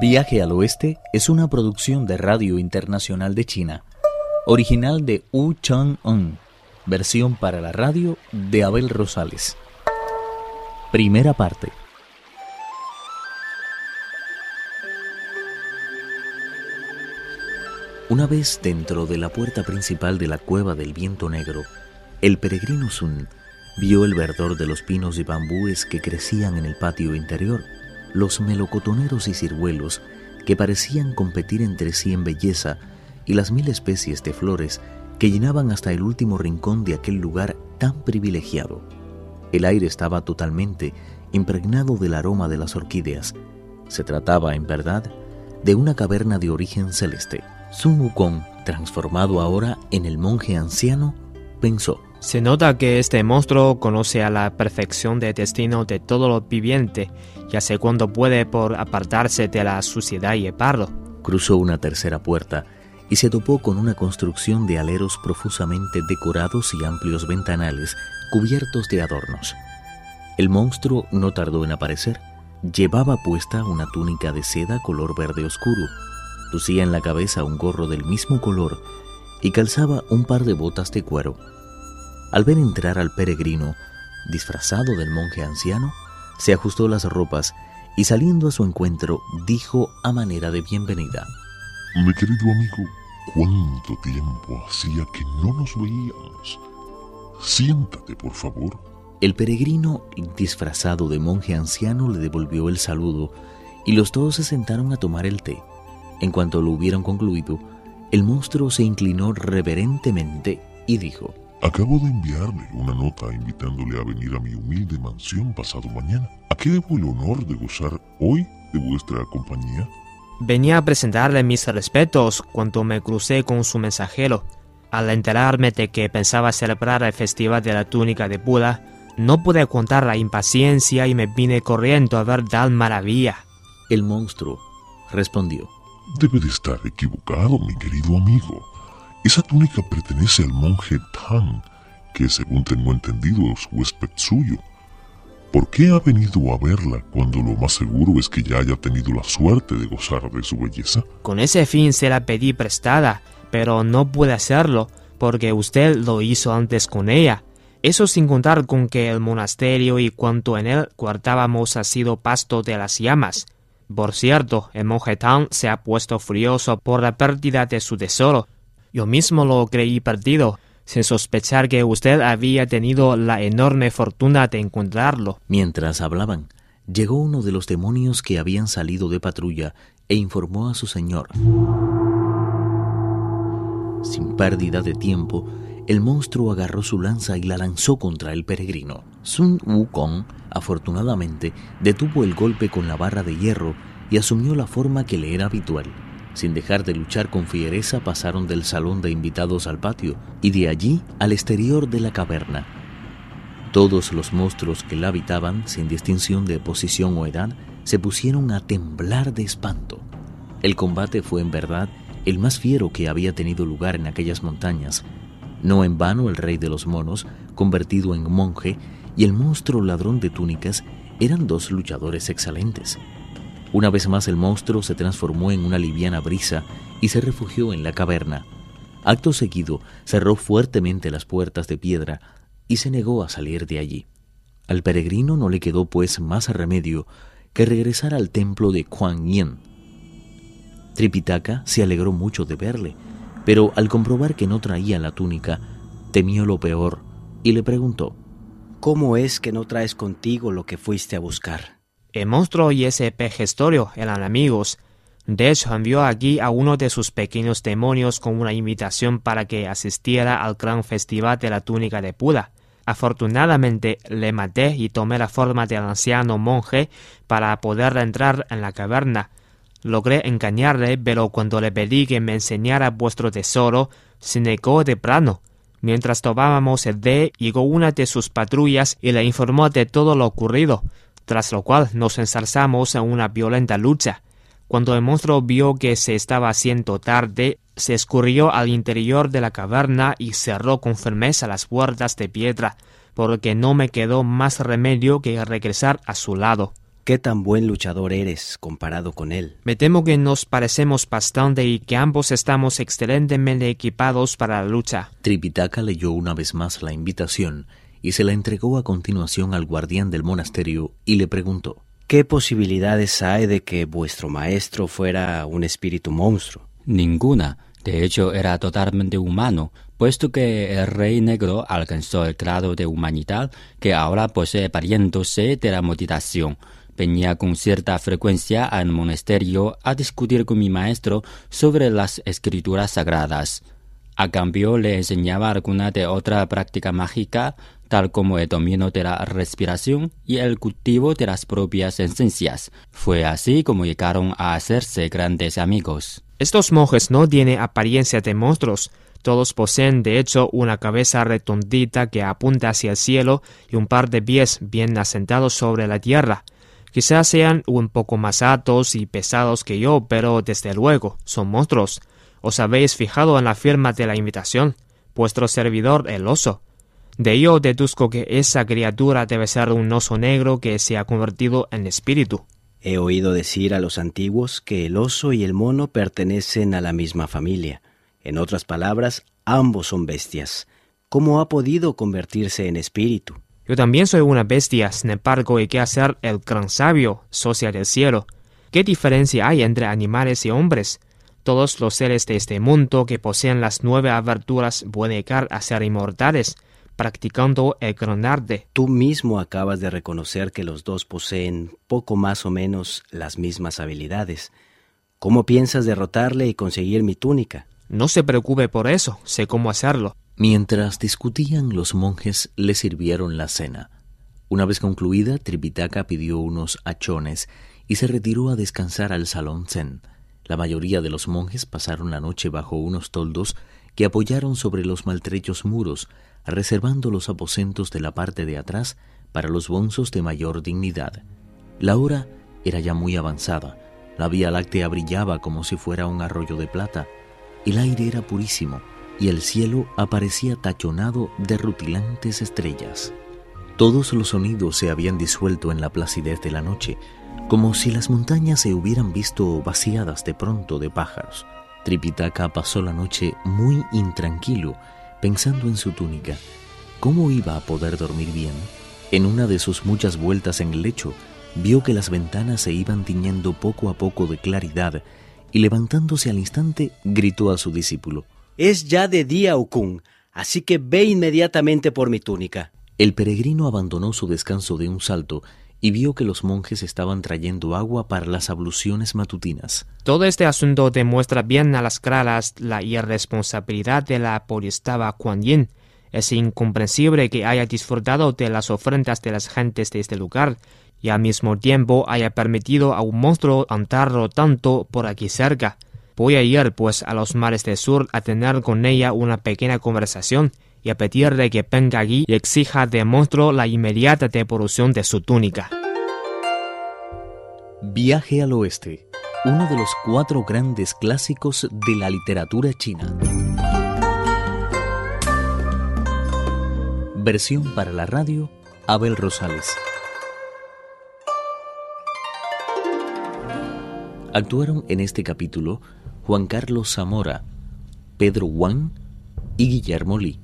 Viaje al Oeste es una producción de Radio Internacional de China, original de Wu Chang-un, versión para la radio de Abel Rosales. Primera parte. Una vez dentro de la puerta principal de la cueva del viento negro, el peregrino Sun vio el verdor de los pinos y bambúes que crecían en el patio interior los melocotoneros y ciruelos que parecían competir entre sí en belleza y las mil especies de flores que llenaban hasta el último rincón de aquel lugar tan privilegiado. El aire estaba totalmente impregnado del aroma de las orquídeas. Se trataba, en verdad, de una caverna de origen celeste. Sun Wukong, transformado ahora en el monje anciano, pensó, se nota que este monstruo conoce a la perfección el destino de todo lo viviente, ya sé cuándo puede por apartarse de la suciedad y el pardo. Cruzó una tercera puerta y se topó con una construcción de aleros profusamente decorados y amplios ventanales cubiertos de adornos. El monstruo no tardó en aparecer. Llevaba puesta una túnica de seda color verde oscuro, lucía en la cabeza un gorro del mismo color y calzaba un par de botas de cuero. Al ver entrar al peregrino, disfrazado del monje anciano, se ajustó las ropas y saliendo a su encuentro dijo a manera de bienvenida. Mi querido amigo, ¿cuánto tiempo hacía que no nos veíamos? Siéntate, por favor. El peregrino, disfrazado de monje anciano, le devolvió el saludo y los dos se sentaron a tomar el té. En cuanto lo hubieron concluido, el monstruo se inclinó reverentemente y dijo, Acabo de enviarle una nota invitándole a venir a mi humilde mansión pasado mañana. ¿A qué debo el honor de gozar hoy de vuestra compañía? Venía a presentarle mis respetos cuando me crucé con su mensajero. Al enterarme de que pensaba celebrar el festival de la túnica de Buda, no pude contar la impaciencia y me vine corriendo a ver tal maravilla. El monstruo respondió. Debe de estar equivocado, mi querido amigo. Esa túnica pertenece al monje Tang, que según tengo entendido es huésped suyo. ¿Por qué ha venido a verla cuando lo más seguro es que ya haya tenido la suerte de gozar de su belleza? Con ese fin se la pedí prestada, pero no pude hacerlo porque usted lo hizo antes con ella. Eso sin contar con que el monasterio y cuanto en él guardábamos ha sido pasto de las llamas. Por cierto, el monje Tang se ha puesto furioso por la pérdida de su tesoro yo mismo lo creí perdido, sin sospechar que usted había tenido la enorme fortuna de encontrarlo. Mientras hablaban, llegó uno de los demonios que habían salido de patrulla e informó a su señor. Sin pérdida de tiempo, el monstruo agarró su lanza y la lanzó contra el peregrino. Sun Wukong, afortunadamente, detuvo el golpe con la barra de hierro y asumió la forma que le era habitual. Sin dejar de luchar con fiereza, pasaron del salón de invitados al patio y de allí al exterior de la caverna. Todos los monstruos que la habitaban, sin distinción de posición o edad, se pusieron a temblar de espanto. El combate fue en verdad el más fiero que había tenido lugar en aquellas montañas. No en vano el rey de los monos, convertido en monje, y el monstruo ladrón de túnicas eran dos luchadores excelentes. Una vez más el monstruo se transformó en una liviana brisa y se refugió en la caverna. Acto seguido cerró fuertemente las puertas de piedra y se negó a salir de allí. Al peregrino no le quedó pues más remedio que regresar al templo de Kuan Yin. Tripitaka se alegró mucho de verle, pero al comprobar que no traía la túnica, temió lo peor y le preguntó, ¿Cómo es que no traes contigo lo que fuiste a buscar? El monstruo y ese pejestorio eran amigos. De envió aquí a uno de sus pequeños demonios con una invitación para que asistiera al gran festival de la túnica de Buda. Afortunadamente le maté y tomé la forma del anciano monje para poder entrar en la caverna. Logré engañarle, pero cuando le pedí que me enseñara vuestro tesoro, se negó de plano. Mientras tomábamos el té, llegó una de sus patrullas y le informó de todo lo ocurrido tras lo cual nos ensalzamos en una violenta lucha. Cuando el monstruo vio que se estaba haciendo tarde, se escurrió al interior de la caverna y cerró con firmeza las puertas de piedra, porque no me quedó más remedio que regresar a su lado. ¿Qué tan buen luchador eres comparado con él? Me temo que nos parecemos bastante y que ambos estamos excelentemente equipados para la lucha. Tripitaka leyó una vez más la invitación y se la entregó a continuación al guardián del monasterio y le preguntó ¿Qué posibilidades hay de que vuestro maestro fuera un espíritu monstruo? Ninguna. De hecho, era totalmente humano, puesto que el rey negro alcanzó el grado de humanidad que ahora posee pariéndose de la meditación. Venía con cierta frecuencia al monasterio a discutir con mi maestro sobre las escrituras sagradas. A cambio le enseñaba alguna de otra práctica mágica, tal como el dominio de la respiración y el cultivo de las propias esencias. Fue así como llegaron a hacerse grandes amigos. Estos monjes no tienen apariencia de monstruos. Todos poseen de hecho una cabeza redondita que apunta hacia el cielo y un par de pies bien asentados sobre la tierra. Quizás sean un poco más altos y pesados que yo, pero desde luego son monstruos. ¿Os habéis fijado en la firma de la invitación? Vuestro servidor, el oso. De ello deduzco que esa criatura debe ser un oso negro que se ha convertido en espíritu. He oído decir a los antiguos que el oso y el mono pertenecen a la misma familia. En otras palabras, ambos son bestias. ¿Cómo ha podido convertirse en espíritu? Yo también soy una bestia, sin embargo, hay que hacer el gran sabio, socia del cielo. ¿Qué diferencia hay entre animales y hombres? Todos los seres de este mundo que poseen las nueve aberturas pueden llegar a ser inmortales, practicando el gran arte. Tú mismo acabas de reconocer que los dos poseen poco más o menos las mismas habilidades. ¿Cómo piensas derrotarle y conseguir mi túnica? No se preocupe por eso, sé cómo hacerlo. Mientras discutían, los monjes le sirvieron la cena. Una vez concluida, Tripitaka pidió unos achones y se retiró a descansar al salón zen. La mayoría de los monjes pasaron la noche bajo unos toldos que apoyaron sobre los maltrechos muros, reservando los aposentos de la parte de atrás para los bonzos de mayor dignidad. La hora era ya muy avanzada, la Vía Láctea brillaba como si fuera un arroyo de plata, el aire era purísimo, y el cielo aparecía tachonado de rutilantes estrellas. Todos los sonidos se habían disuelto en la placidez de la noche, como si las montañas se hubieran visto vaciadas de pronto de pájaros. Tripitaka pasó la noche muy intranquilo, pensando en su túnica. ¿Cómo iba a poder dormir bien? En una de sus muchas vueltas en el lecho, vio que las ventanas se iban tiñendo poco a poco de claridad, y levantándose al instante, gritó a su discípulo es ya de día, Okun, así que ve inmediatamente por mi túnica. El peregrino abandonó su descanso de un salto y vio que los monjes estaban trayendo agua para las abluciones matutinas. Todo este asunto demuestra bien a las claras la irresponsabilidad de la polistaba Kuan Yin. Es incomprensible que haya disfrutado de las ofrendas de las gentes de este lugar y al mismo tiempo haya permitido a un monstruo andarlo tanto por aquí cerca. Voy a ir pues a los mares del sur a tener con ella una pequeña conversación y a pedirle que venga aquí y exija de monstruo la inmediata devolución de su túnica. Viaje al oeste, uno de los cuatro grandes clásicos de la literatura china. Versión para la radio, Abel Rosales. Actuaron en este capítulo Juan Carlos Zamora, Pedro Juan y Guillermo Lee.